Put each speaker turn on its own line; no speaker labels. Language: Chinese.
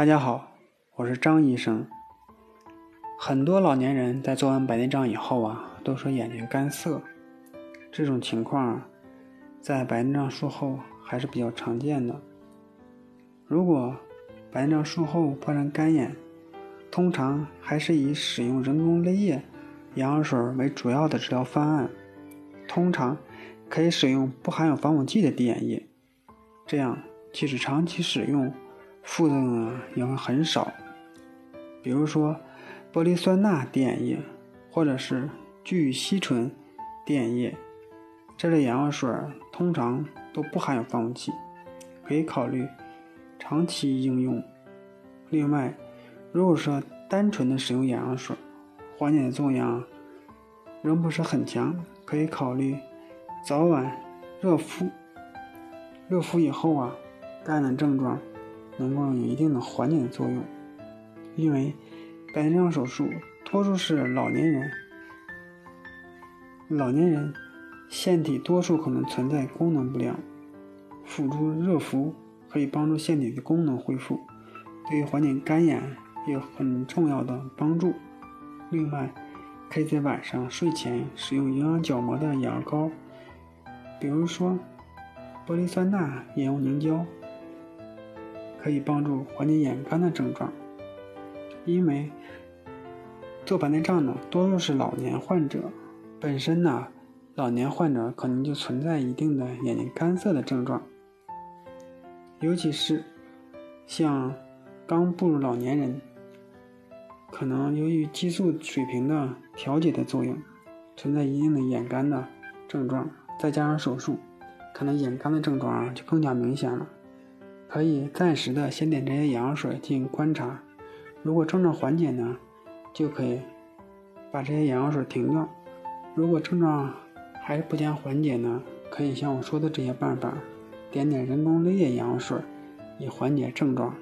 大家好，我是张医生。很多老年人在做完白内障以后啊，都说眼睛干涩。这种情况在白内障术后还是比较常见的。如果白内障术后破成干眼，通常还是以使用人工泪液眼药水为主要的治疗方案。通常可以使用不含有防腐剂的滴眼液，这样即使长期使用，副作用也会很少。比如说玻璃酸钠滴眼液，或者是聚乙烯醇滴眼液，这类眼药水通常都不含有防腐剂，可以考虑长期应用。另外，如果说单纯的使用眼药水，缓解作用仍不是很强。可以考虑早晚热敷，热敷以后啊，干的症状能够有一定的缓解作用。因为白内障手术多数是老年人，老年人腺体多数可能存在功能不良，辅助热敷可以帮助腺体的功能恢复，对于缓解干眼有很重要的帮助。另外，可以在晚上睡前使用营养角膜的眼膏，比如说玻璃酸钠眼油凝胶，可以帮助缓解眼干的症状。因为做白内障呢，多数是老年患者，本身呢，老年患者可能就存在一定的眼睛干涩的症状，尤其是像刚步入老年人。可能由于激素水平的调节的作用，存在一定的眼干的症状，再加上手术，可能眼干的症状啊就更加明显了。可以暂时的先点这些眼药水进行观察，如果症状缓解呢，就可以把这些眼药水停掉；如果症状还是不见缓解呢，可以像我说的这些办法，点点人工泪液眼药水，以缓解症状。